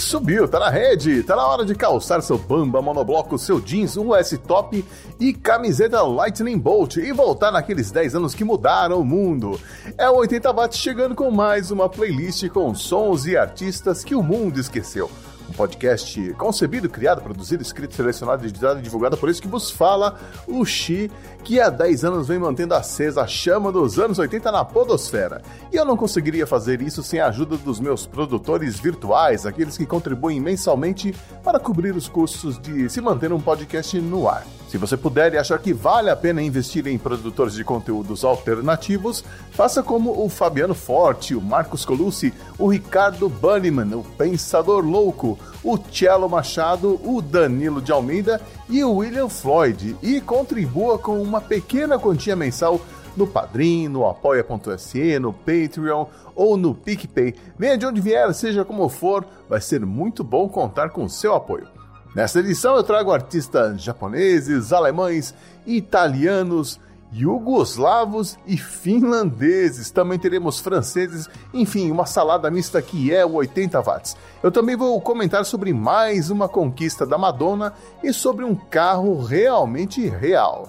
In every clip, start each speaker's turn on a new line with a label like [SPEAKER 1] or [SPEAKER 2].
[SPEAKER 1] Subiu, tá na rede, tá na hora de calçar seu bamba, monobloco, seu jeans, US top e camiseta Lightning Bolt e voltar naqueles 10 anos que mudaram o mundo. É o 80 watts chegando com mais uma playlist com sons e artistas que o mundo esqueceu um podcast concebido, criado, produzido, escrito, selecionado, editado e divulgado por isso que vos fala o Xi, que há 10 anos vem mantendo acesa a chama dos anos 80 na podosfera. E eu não conseguiria fazer isso sem a ajuda dos meus produtores virtuais, aqueles que contribuem mensalmente para cobrir os custos de se manter um podcast no ar. Se você puder e achar que vale a pena investir em produtores de conteúdos alternativos, faça como o Fabiano Forte, o Marcos Colucci, o Ricardo Bunnyman, o Pensador Louco, o Cello Machado, o Danilo de Almeida e o William Floyd e contribua com uma pequena quantia mensal no Padrim, no Apoia.se, no Patreon ou no PicPay. Venha de onde vier, seja como for, vai ser muito bom contar com seu apoio. Nesta edição eu trago artistas japoneses, alemães, italianos, jugoslavos e finlandeses. Também teremos franceses, enfim, uma salada mista que é o 80 watts. Eu também vou comentar sobre mais uma conquista da Madonna e sobre um carro realmente real.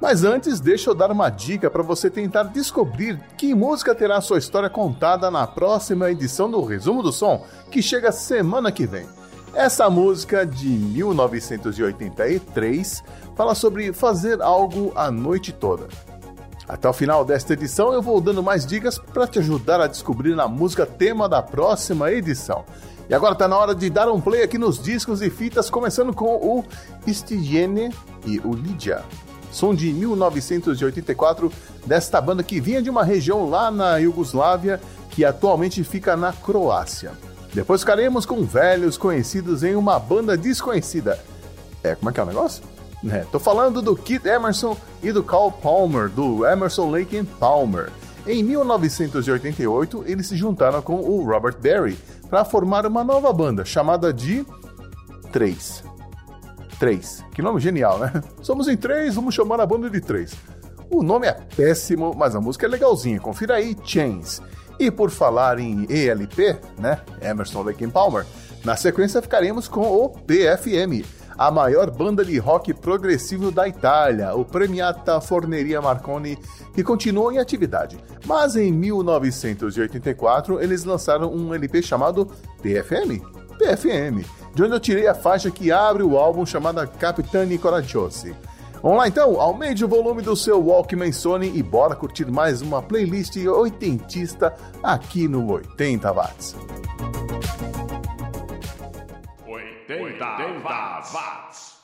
[SPEAKER 1] Mas antes, deixa eu dar uma dica para você tentar descobrir que música terá sua história contada na próxima edição do Resumo do Som, que chega semana que vem. Essa música de 1983 fala sobre fazer algo a noite toda. Até o final desta edição eu vou dando mais dicas para te ajudar a descobrir a música tema da próxima edição. E agora está na hora de dar um play aqui nos discos e fitas, começando com o Stigiene e o Lydia. Som de 1984 desta banda que vinha de uma região lá na Iugoslávia que atualmente fica na Croácia. Depois ficaremos com velhos conhecidos em uma banda desconhecida. É, como é que é o negócio? É, tô falando do Keith Emerson e do Carl Palmer, do Emerson Lake and Palmer. Em 1988, eles se juntaram com o Robert Berry para formar uma nova banda chamada de 3. 3. Que nome genial, né? Somos em 3, vamos chamar a banda de 3. O nome é péssimo, mas a música é legalzinha. Confira aí, Chains. E por falar em ELP, né? Emerson Lake and Palmer, na sequência ficaremos com o PFM, a maior banda de rock progressivo da Itália, o Premiata Forneria Marconi, que continua em atividade. Mas em 1984 eles lançaram um LP chamado PFM? PFM, de onde eu tirei a faixa que abre o álbum chamada Capitani Coraggiosi. Vamos lá então, aumente o volume do seu Walkman Sony e bora curtir mais uma playlist oitentista aqui no 80 watts.
[SPEAKER 2] 80, 80 watts.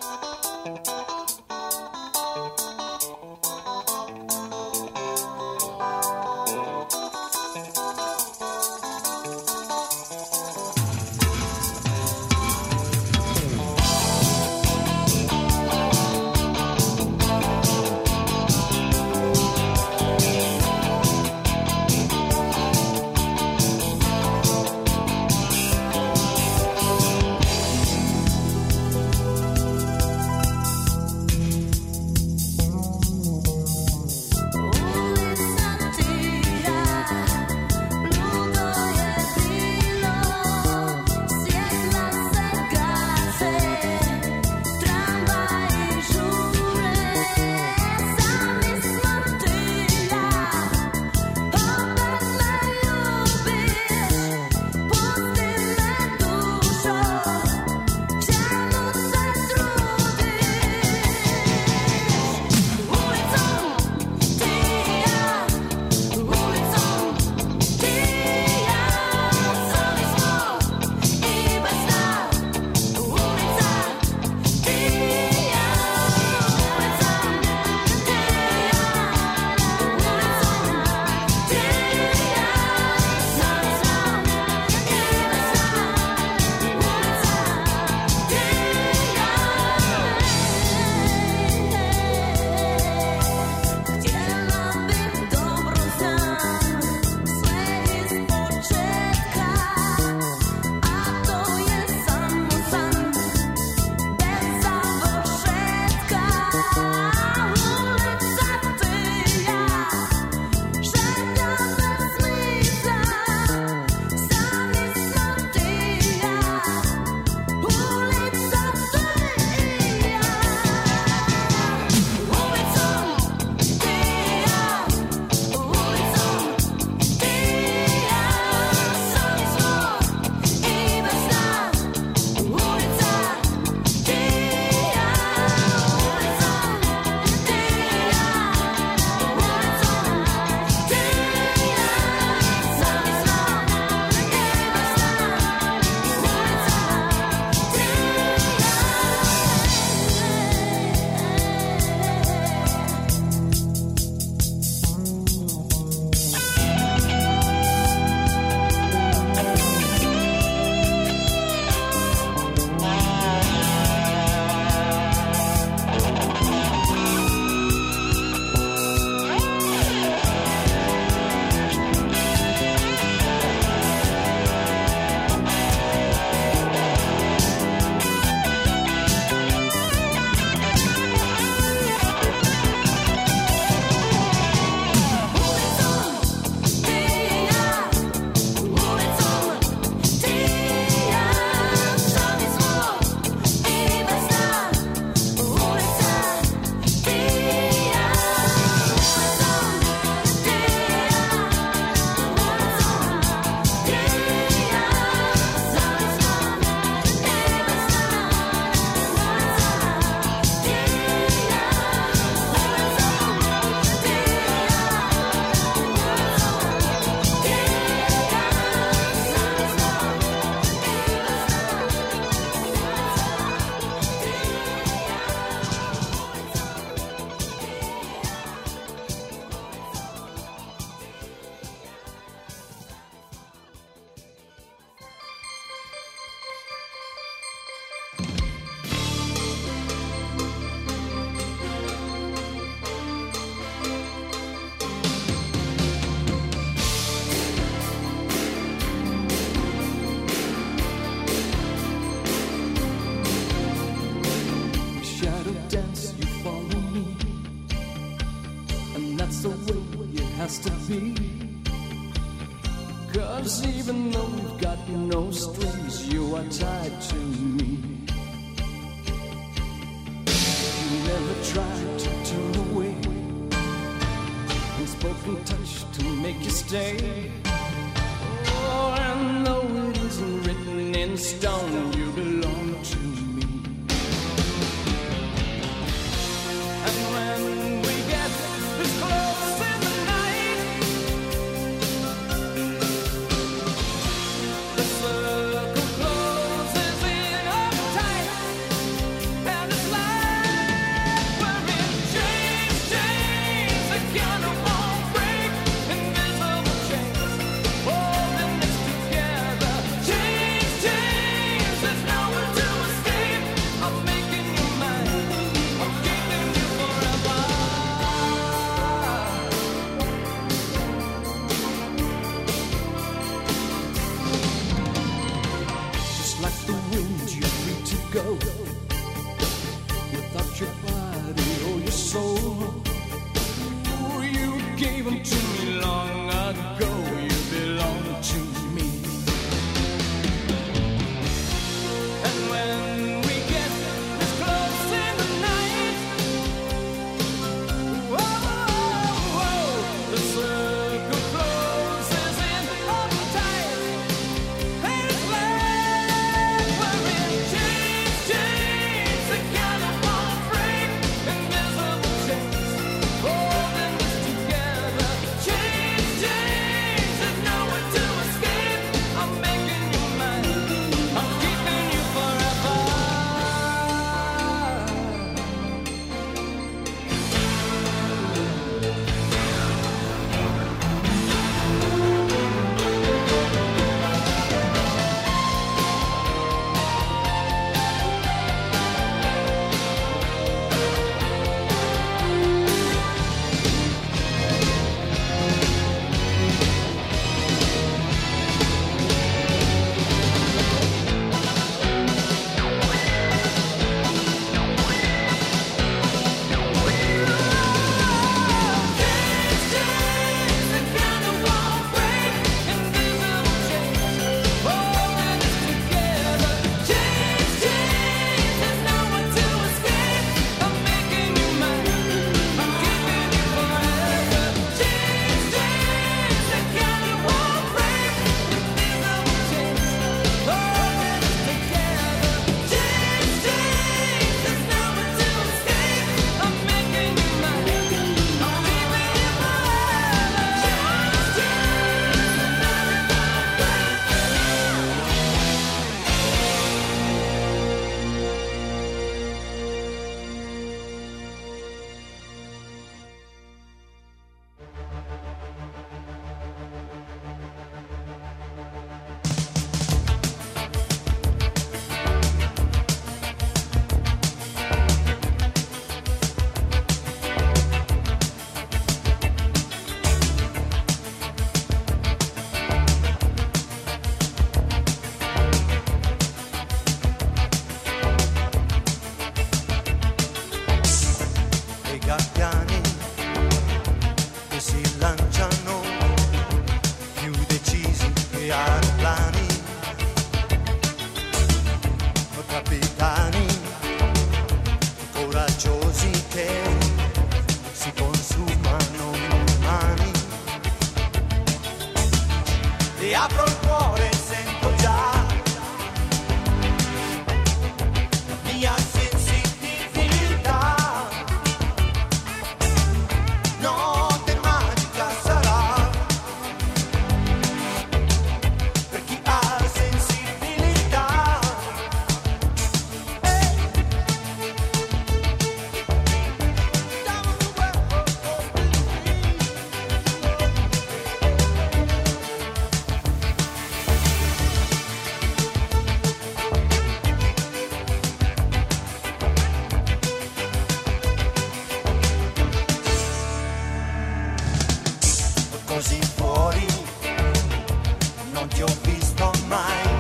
[SPEAKER 2] waste of.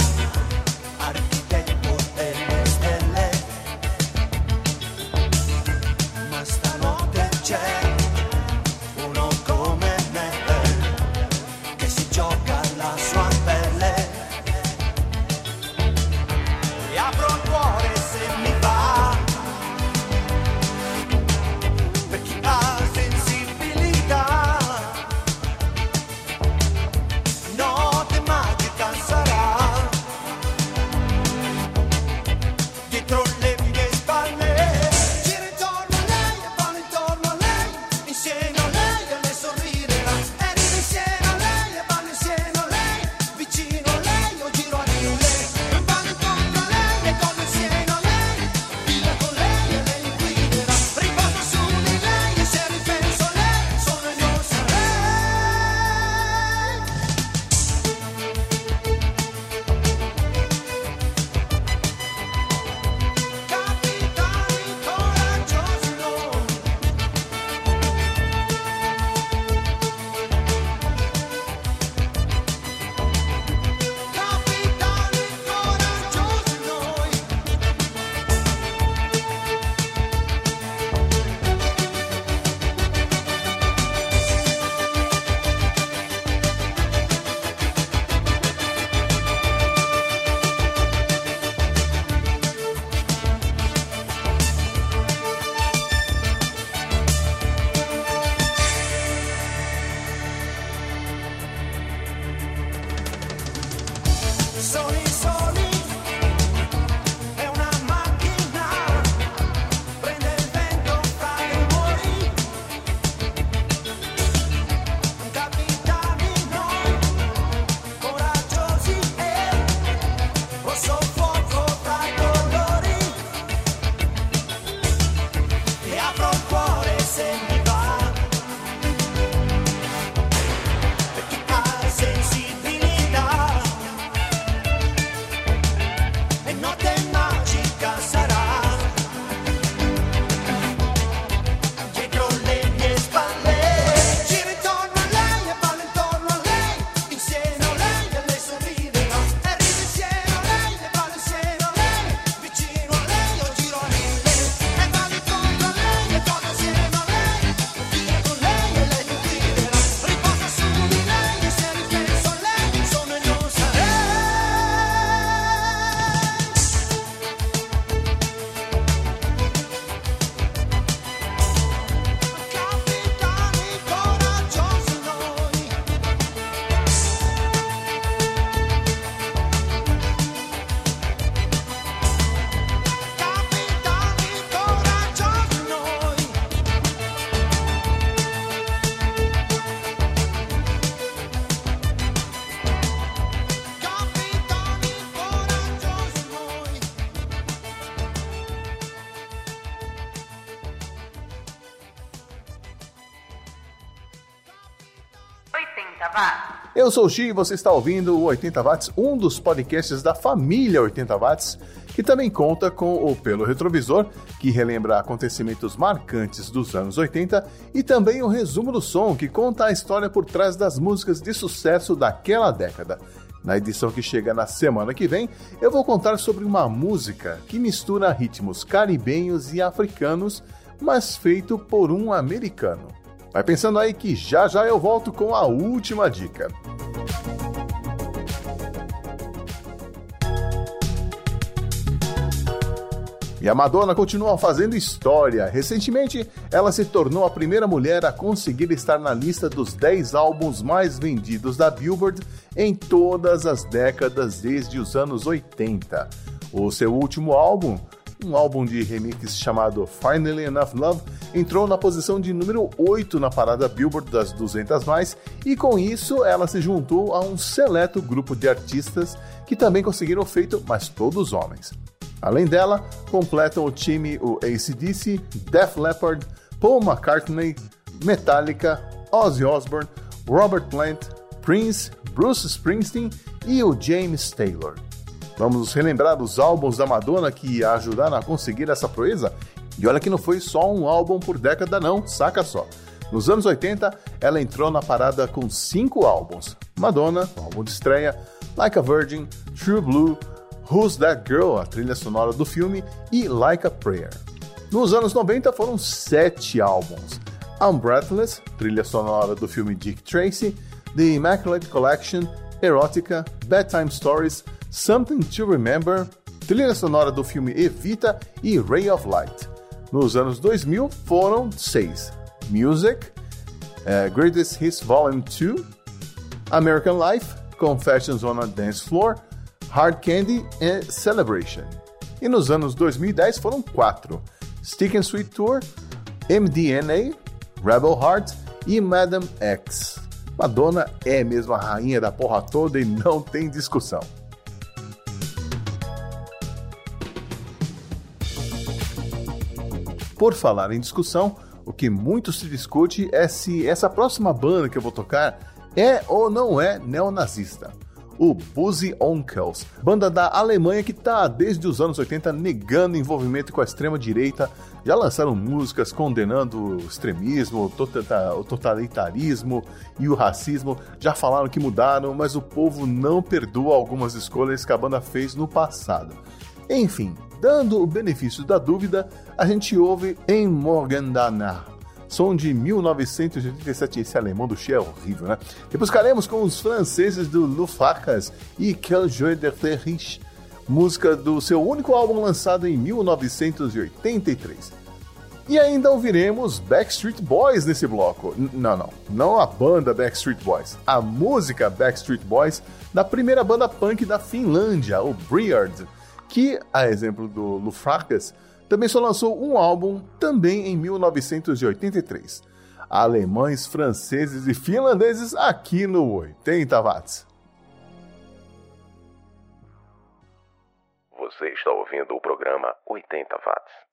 [SPEAKER 1] Eu sou o Xi e você está ouvindo o 80 Watts, um dos podcasts da família 80 Watts, que também conta com o Pelo Retrovisor, que relembra acontecimentos marcantes dos anos 80, e também o Resumo do Som, que conta a história por trás das músicas de sucesso daquela década. Na edição que chega na semana que vem, eu vou contar sobre uma música que mistura ritmos caribenhos e africanos, mas feito por um americano. Vai pensando aí que já já eu volto com a última dica. E a Madonna continua fazendo história. Recentemente, ela se tornou a primeira mulher a conseguir estar na lista dos 10 álbuns mais vendidos da Billboard em todas as décadas desde os anos 80. O seu último álbum, um álbum de remix chamado Finally Enough Love, entrou na posição de número 8 na parada Billboard das 200 mais, e com isso ela se juntou a um seleto grupo de artistas que também conseguiram o feito, mas todos homens. Além dela, completam o time o ACDC, Def Leppard, Paul McCartney, Metallica, Ozzy Osbourne, Robert Plant, Prince, Bruce Springsteen e o James Taylor. Vamos relembrar os álbuns da Madonna que ajudaram a conseguir essa proeza? E olha que não foi só um álbum por década não, saca só. Nos anos 80, ela entrou na parada com cinco álbuns. Madonna, álbum de estreia, Like a Virgin, True Blue, Who's That Girl, a trilha sonora do filme, e Like a Prayer. Nos anos 90 foram sete álbuns. Unbreathless, trilha sonora do filme Dick Tracy, The Immaculate Collection, Erotica, Bedtime Stories, Something to Remember, trilha sonora do filme Evita e Ray of Light. Nos anos 2000 foram seis: Music, eh, Greatest Hits Volume 2, American Life, Confessions on a Dance Floor, Hard Candy e Celebration. E nos anos 2010 foram quatro: Stick and Sweet Tour, MDNA, Rebel Heart e Madam X. Madonna é mesmo a rainha da porra toda e não tem discussão. Por falar em discussão, o que muito se discute é se essa próxima banda que eu vou tocar é ou não é neonazista. O Boozy Onkels, banda da Alemanha que está desde os anos 80 negando envolvimento com a extrema-direita, já lançaram músicas condenando o extremismo, o tota- totalitarismo e o racismo, já falaram que mudaram, mas o povo não perdoa algumas escolhas que a banda fez no passado. Enfim, dando o benefício da dúvida, a gente ouve em Morgan Danach, som de 1987. Esse alemão do Che é horrível, né? E buscaremos com os franceses do Lufakas e Quel Jeu de música do seu único álbum lançado em 1983. E ainda ouviremos Backstreet Boys nesse bloco. N- não, não. Não a banda Backstreet Boys. A música Backstreet Boys da primeira banda punk da Finlândia, o Briard, que, a exemplo do Lufrakas, também só lançou um álbum também em 1983. Alemães, franceses e finlandeses aqui no 80 Watts.
[SPEAKER 3] Você está ouvindo o programa
[SPEAKER 2] 80 Watts.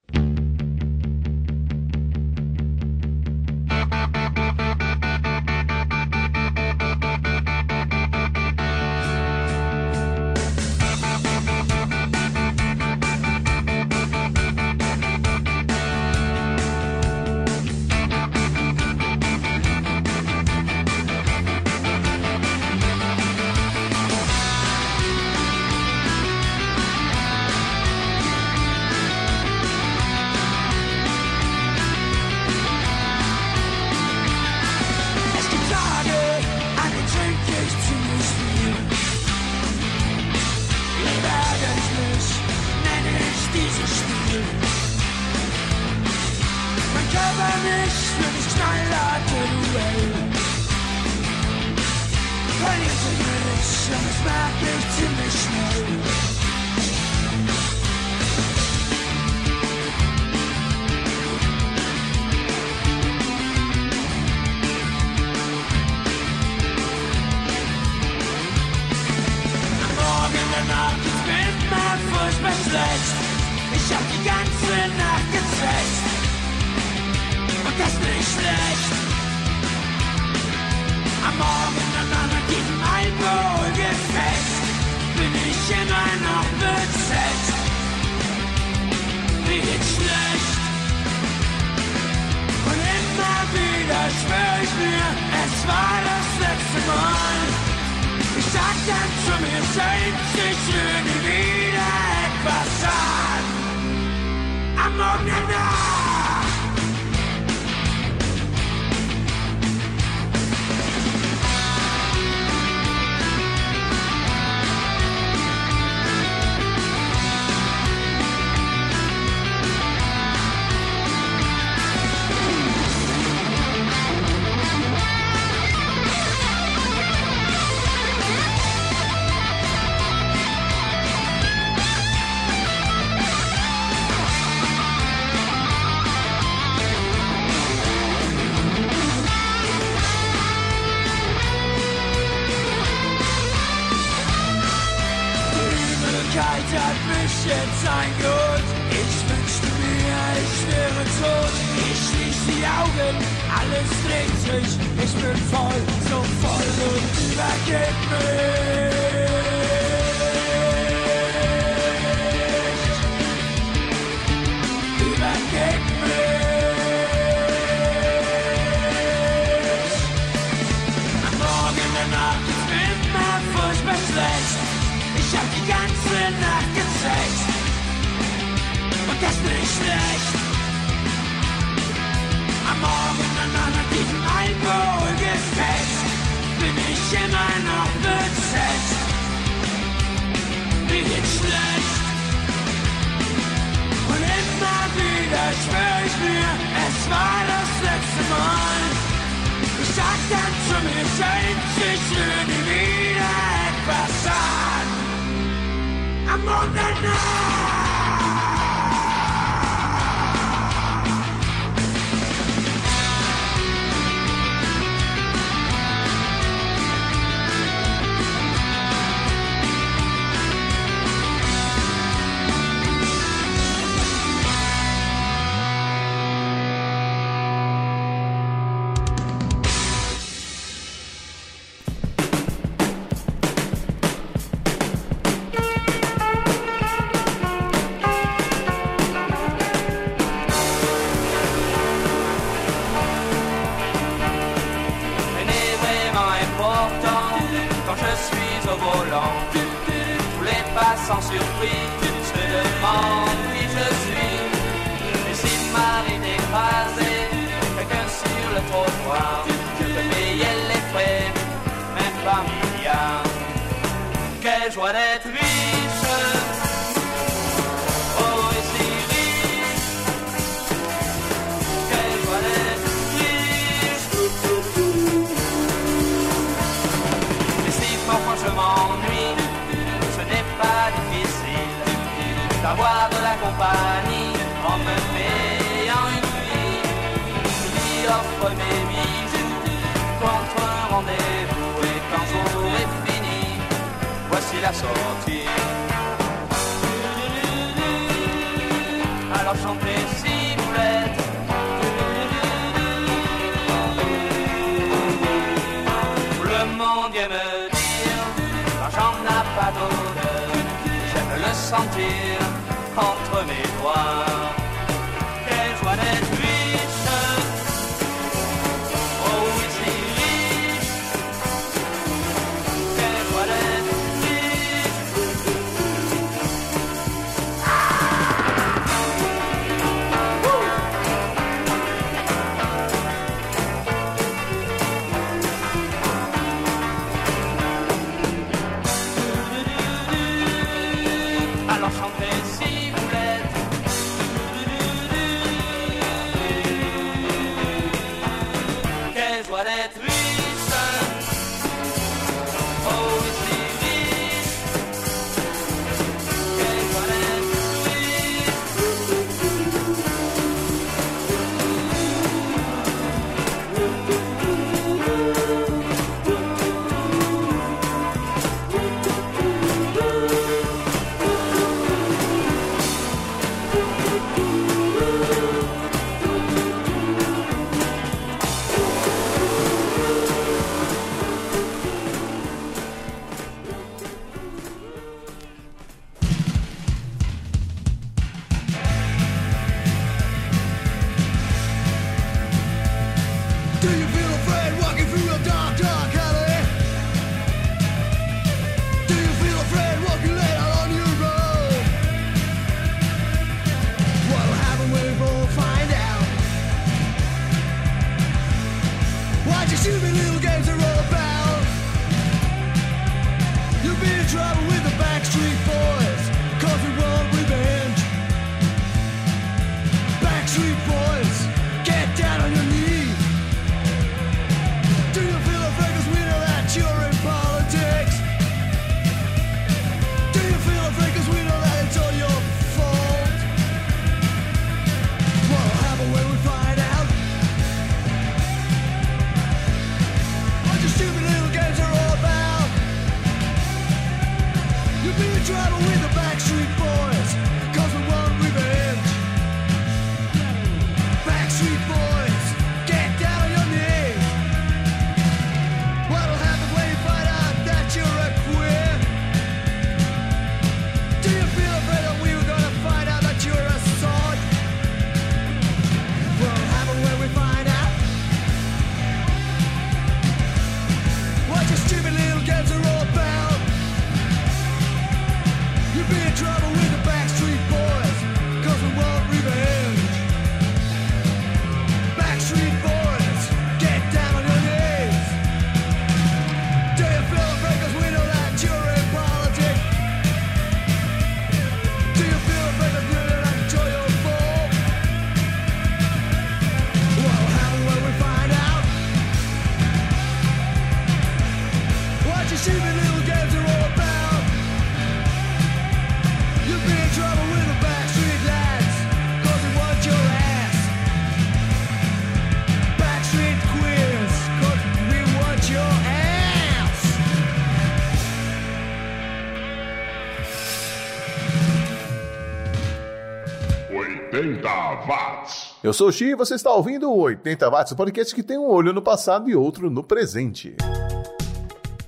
[SPEAKER 1] Eu sou o Xi e você está ouvindo o 80 Watts, o podcast que tem um olho no passado e outro no presente.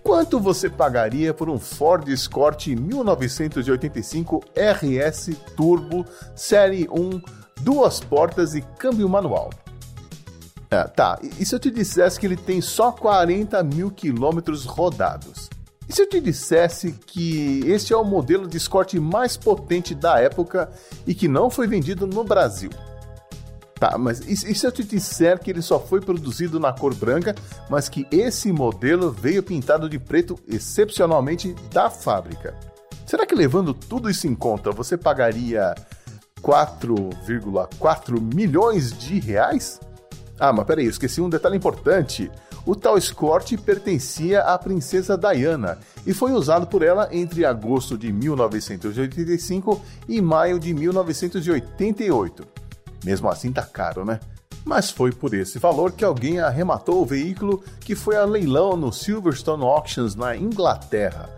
[SPEAKER 1] Quanto você pagaria por um Ford Escort 1985 RS Turbo Série 1, duas portas e câmbio manual? Ah, tá, e e se eu te dissesse que ele tem só 40 mil quilômetros rodados? E se eu te dissesse que este é o modelo de Escort mais potente da época e que não foi vendido no Brasil? Tá, mas e, e se eu te disser que ele só foi produzido na cor branca, mas que esse modelo veio pintado de preto excepcionalmente da fábrica? Será que levando tudo isso em conta, você pagaria 4,4 milhões de reais? Ah, mas peraí, eu esqueci um detalhe importante. O tal Escort pertencia à princesa Diana e foi usado por ela entre agosto de 1985 e maio de 1988. Mesmo assim tá caro, né? Mas foi por esse valor que alguém arrematou o veículo que foi a leilão no Silverstone Auctions na Inglaterra.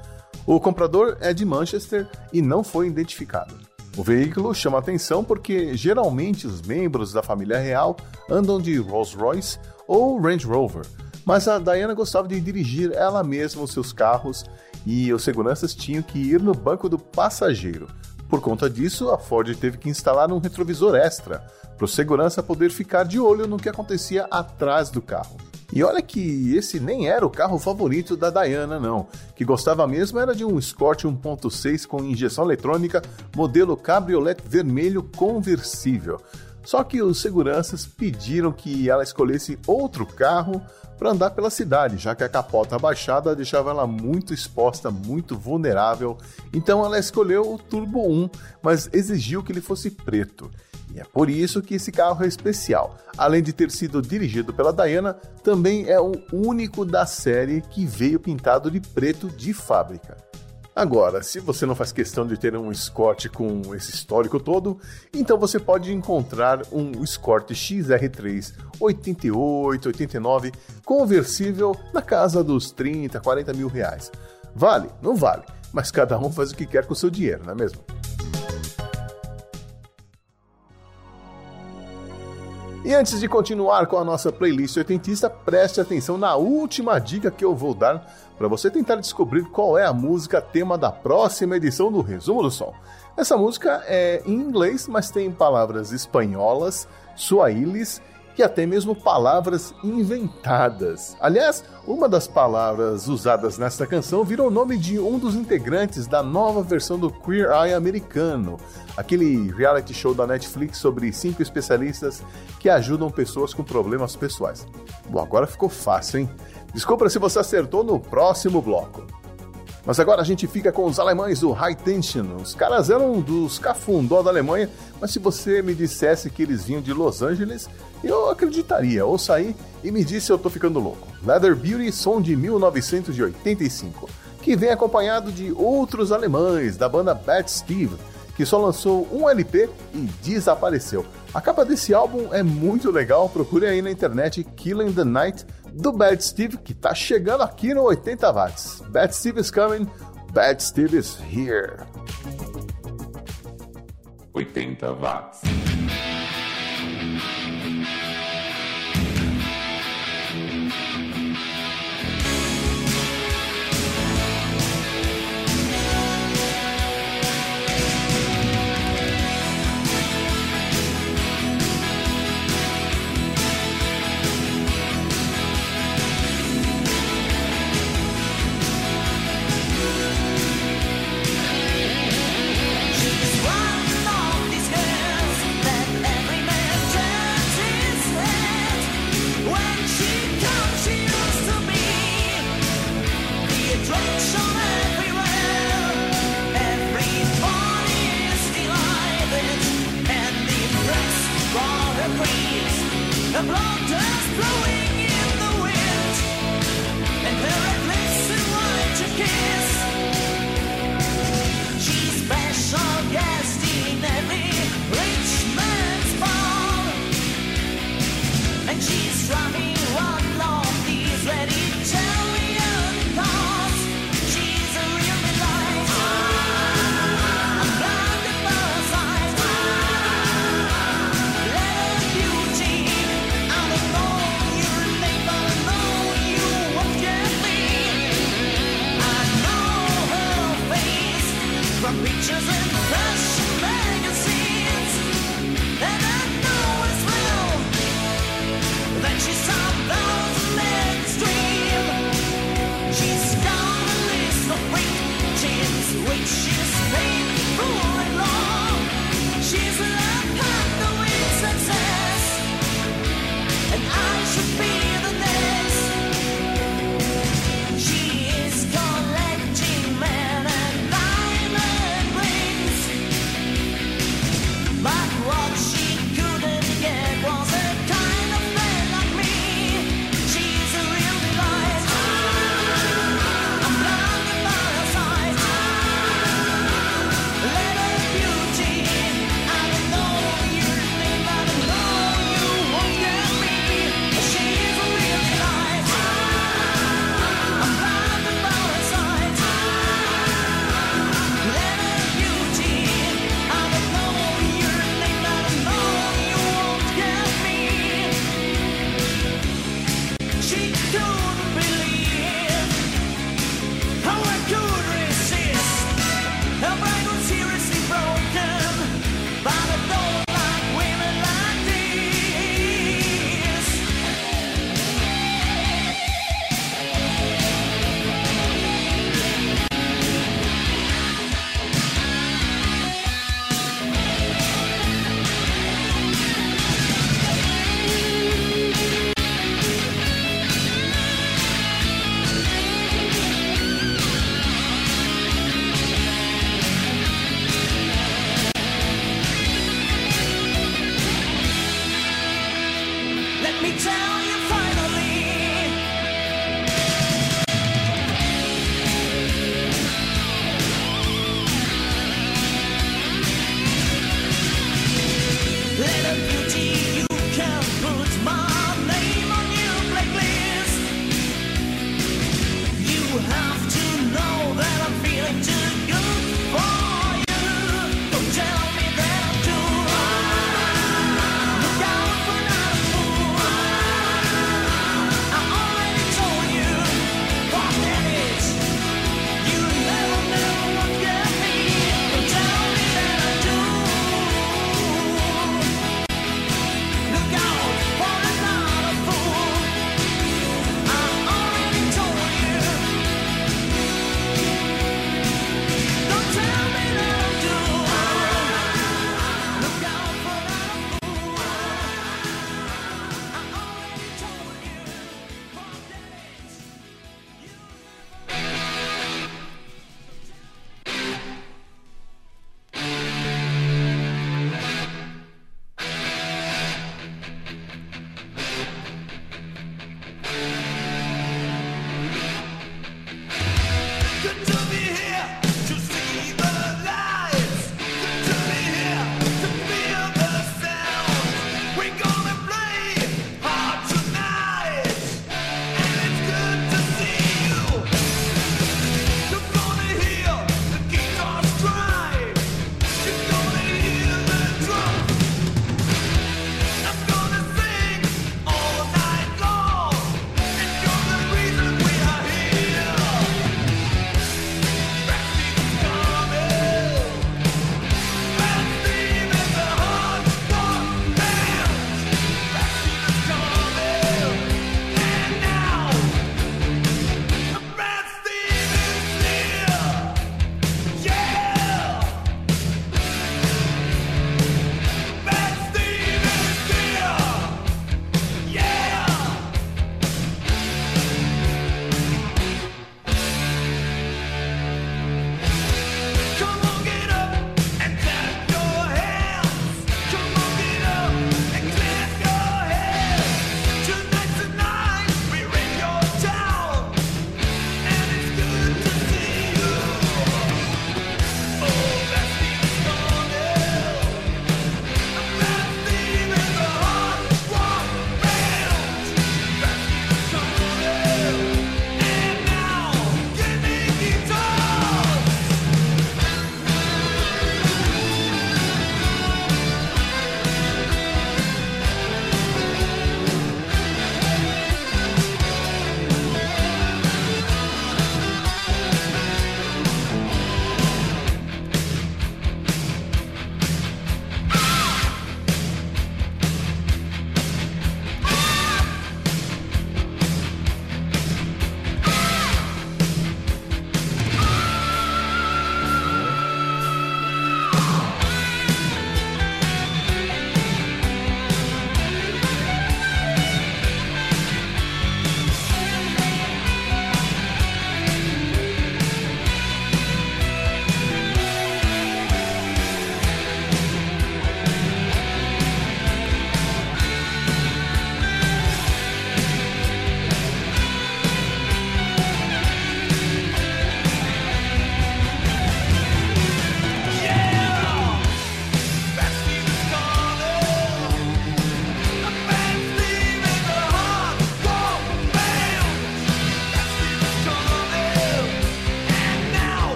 [SPEAKER 1] O comprador é de Manchester e não foi identificado. O veículo chama atenção porque geralmente os membros da família real andam de Rolls Royce ou Range Rover, mas a Diana gostava de dirigir ela mesma os seus carros e os seguranças tinham que ir no banco do passageiro. Por conta disso, a Ford teve que instalar um retrovisor extra para o segurança poder ficar de olho no que acontecia atrás do carro. E olha que esse nem era o carro favorito da Diana, não. Que gostava mesmo era de um Escort 1.6 com injeção eletrônica, modelo cabriolet vermelho conversível. Só que os seguranças pediram que ela escolhesse outro carro para andar pela cidade, já que a capota abaixada deixava ela muito exposta, muito vulnerável. Então ela escolheu o Turbo 1, mas exigiu que ele fosse preto. E é por isso que esse carro é especial. Além de ter sido dirigido pela Diana, também é o único da série que veio pintado de preto de fábrica. Agora, se você não faz questão de ter um Escort com esse histórico todo, então você pode encontrar um Escort XR3 88, 89 conversível na casa dos 30, 40 mil reais. Vale? Não vale, mas cada um faz o que quer com o seu dinheiro, não é mesmo? E antes de continuar com a nossa playlist oitentista, preste atenção na última dica que eu vou dar para você tentar descobrir qual é a música tema da próxima edição do Resumo do Som. Essa música é em inglês, mas tem palavras espanholas, suaílis e até mesmo palavras inventadas. Aliás, uma das palavras usadas nesta canção virou o nome de um dos integrantes da nova versão do Queer Eye americano, aquele reality show da Netflix sobre cinco especialistas que ajudam pessoas com problemas pessoais. Bom, agora ficou fácil, hein? Desculpa se você acertou no próximo bloco. Mas agora a gente fica com os alemães do High Tension. Os caras eram dos cafundó da Alemanha, mas se você me dissesse que eles vinham de Los Angeles, eu acreditaria. Ou sair e me disse eu tô ficando louco. Leather Beauty, som de 1985, que vem acompanhado de outros alemães da banda Bad Steve, que só lançou um LP e desapareceu. A capa desse álbum é muito legal, procure aí na internet Killing the Night do Bad Steve, que tá chegando aqui no 80 watts. Bad Steve is coming, Bad Steve is here.
[SPEAKER 2] 80 watts.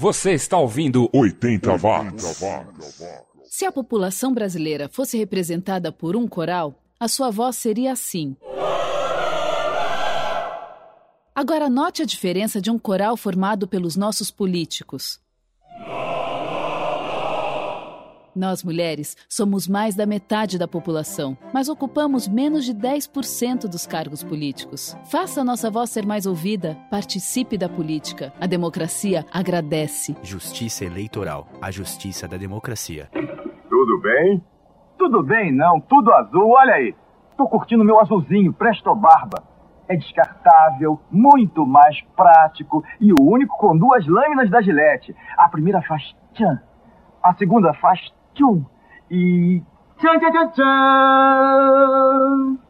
[SPEAKER 4] Você está ouvindo
[SPEAKER 5] 80 watts.
[SPEAKER 6] Se a população brasileira fosse representada por um coral, a sua voz seria assim. Agora note a diferença de um coral formado pelos nossos políticos. Nós, mulheres, somos mais da metade da população, mas ocupamos menos de 10% dos cargos políticos. Faça a nossa voz ser mais ouvida, participe da política. A democracia agradece.
[SPEAKER 7] Justiça Eleitoral, a justiça da democracia.
[SPEAKER 8] Tudo bem?
[SPEAKER 9] Tudo bem, não, tudo azul, olha aí. Tô curtindo meu azulzinho, Presto Barba. É descartável, muito mais prático e o único com duas lâminas da Gillette. A primeira faz tchan, a segunda faz tchum e tchan tchan tchan tchan.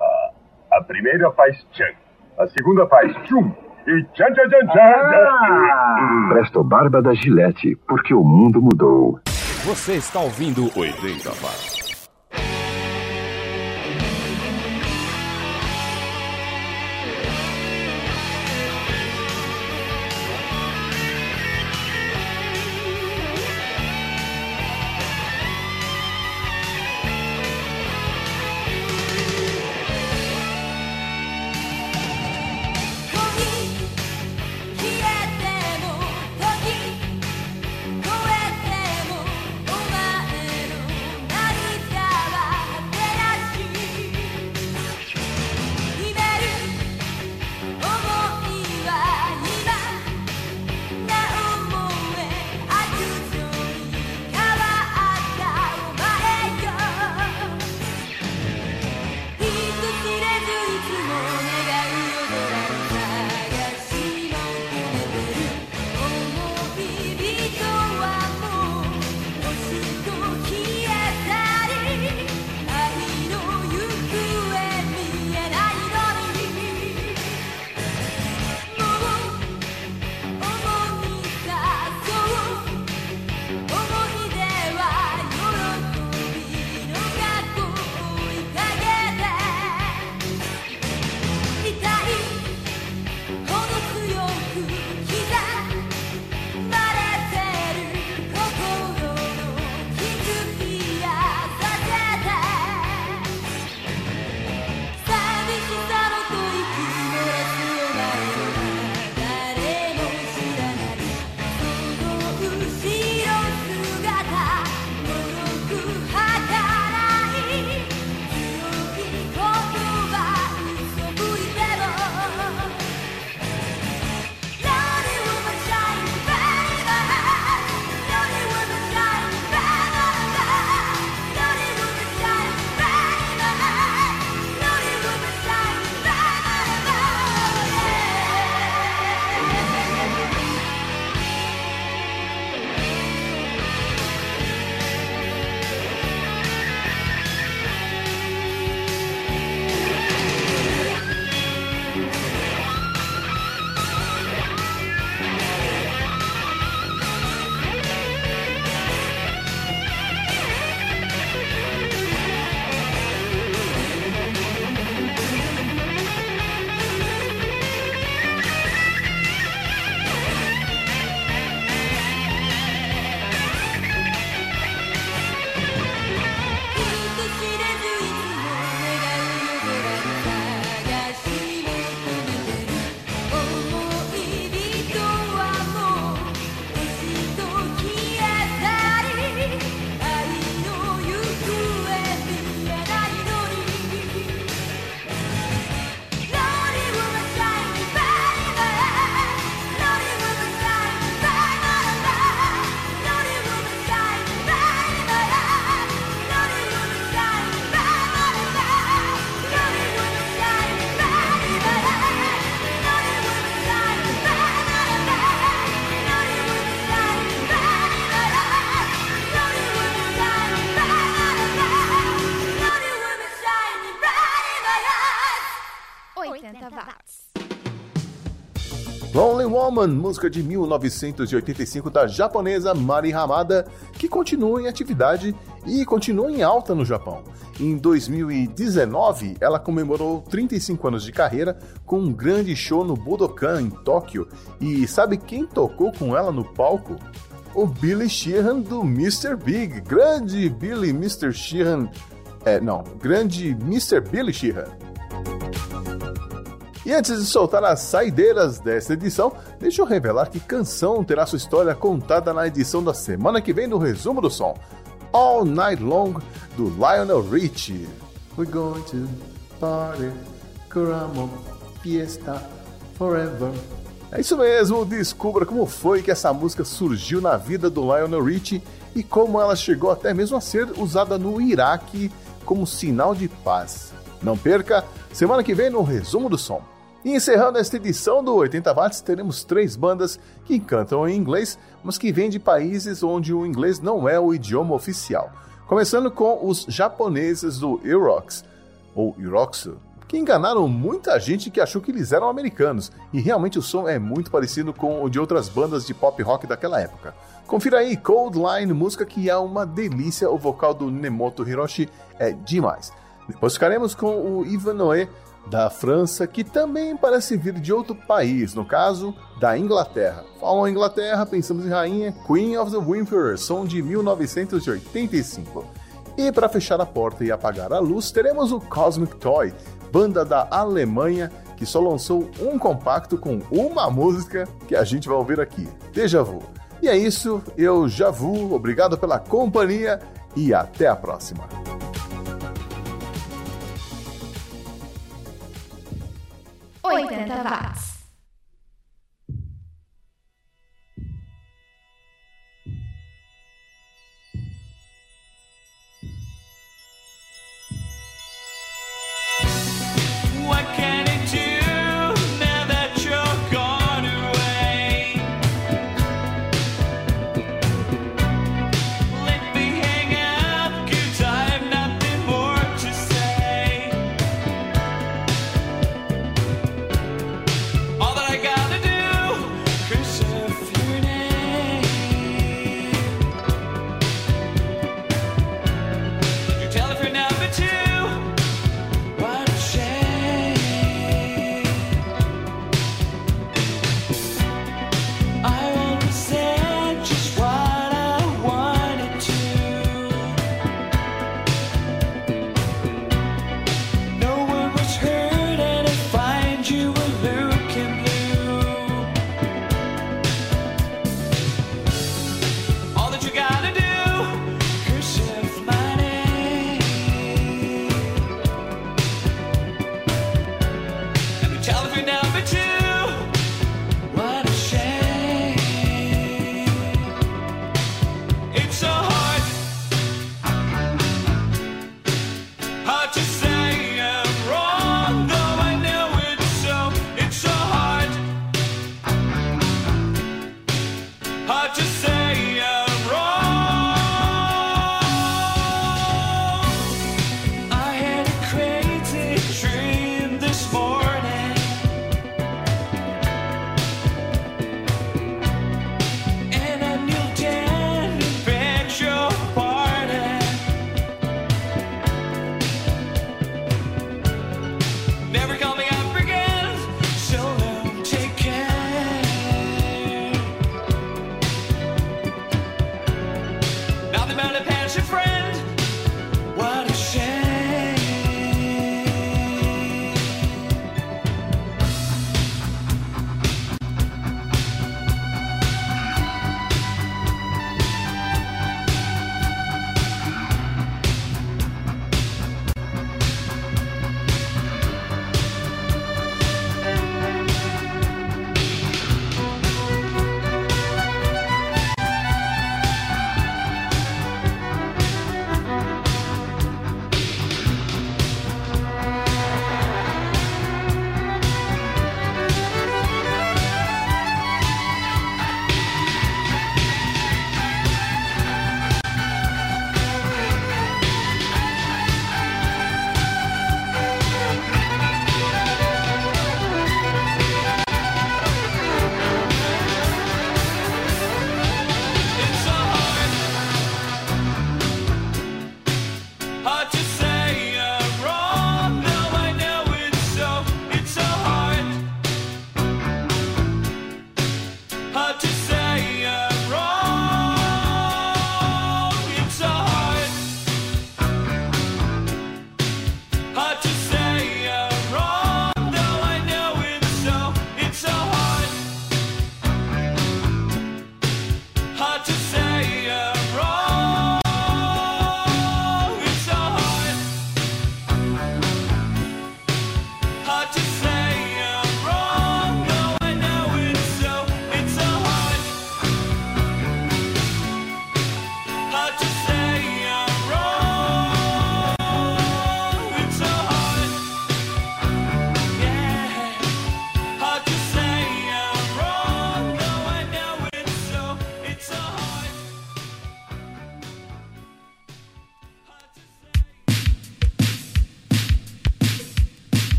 [SPEAKER 8] Ah, a primeira faz tchan, a segunda faz tchum e tchan tchan tchan tchan.
[SPEAKER 9] Ah.
[SPEAKER 10] Presto Barba da Gillette, porque o mundo mudou.
[SPEAKER 4] Você está ouvindo
[SPEAKER 2] 80 watts.
[SPEAKER 1] Woman, música de 1985 da japonesa Mari Hamada, que continua em atividade e continua em alta no Japão. Em 2019, ela comemorou 35 anos de carreira com um grande show no Budokan, em Tóquio. E sabe quem tocou com ela no palco? O Billy Sheehan do Mr. Big. Grande Billy Mr. Sheehan. É, não, grande Mr. Billy Sheehan. E antes de soltar as saideiras desta edição, deixa eu revelar que Canção terá sua história contada na edição da semana que vem do Resumo do Som. All Night Long, do Lionel Richie. We're going to party, Caramo, fiesta, forever. É isso mesmo, descubra como foi que essa música surgiu na vida do Lionel Richie e como ela chegou até mesmo a ser usada no Iraque como sinal de paz. Não perca, semana que vem no Resumo do Som. E encerrando esta edição do 80 Watts, teremos três bandas que cantam em inglês, mas que vêm de países onde o inglês não é o idioma oficial. Começando com os japoneses do Eurox, ou Euroxu, que enganaram muita gente que achou que eles eram americanos, e realmente o som é muito parecido com o de outras bandas de pop rock daquela época. Confira aí Cold Line, música que é uma delícia, o vocal do Nemoto Hiroshi é demais. Depois ficaremos com o Ivanoe da França, que também parece vir de outro país, no caso, da Inglaterra. Falam Inglaterra, pensamos em rainha Queen of the Winter, som de 1985. E para fechar a porta e apagar a luz, teremos o Cosmic Toy, banda da Alemanha que só lançou um compacto com uma música que a gente vai ouvir aqui, Deja Vu. E é isso, eu já vou, obrigado pela companhia e até a próxima.
[SPEAKER 5] 80 watts.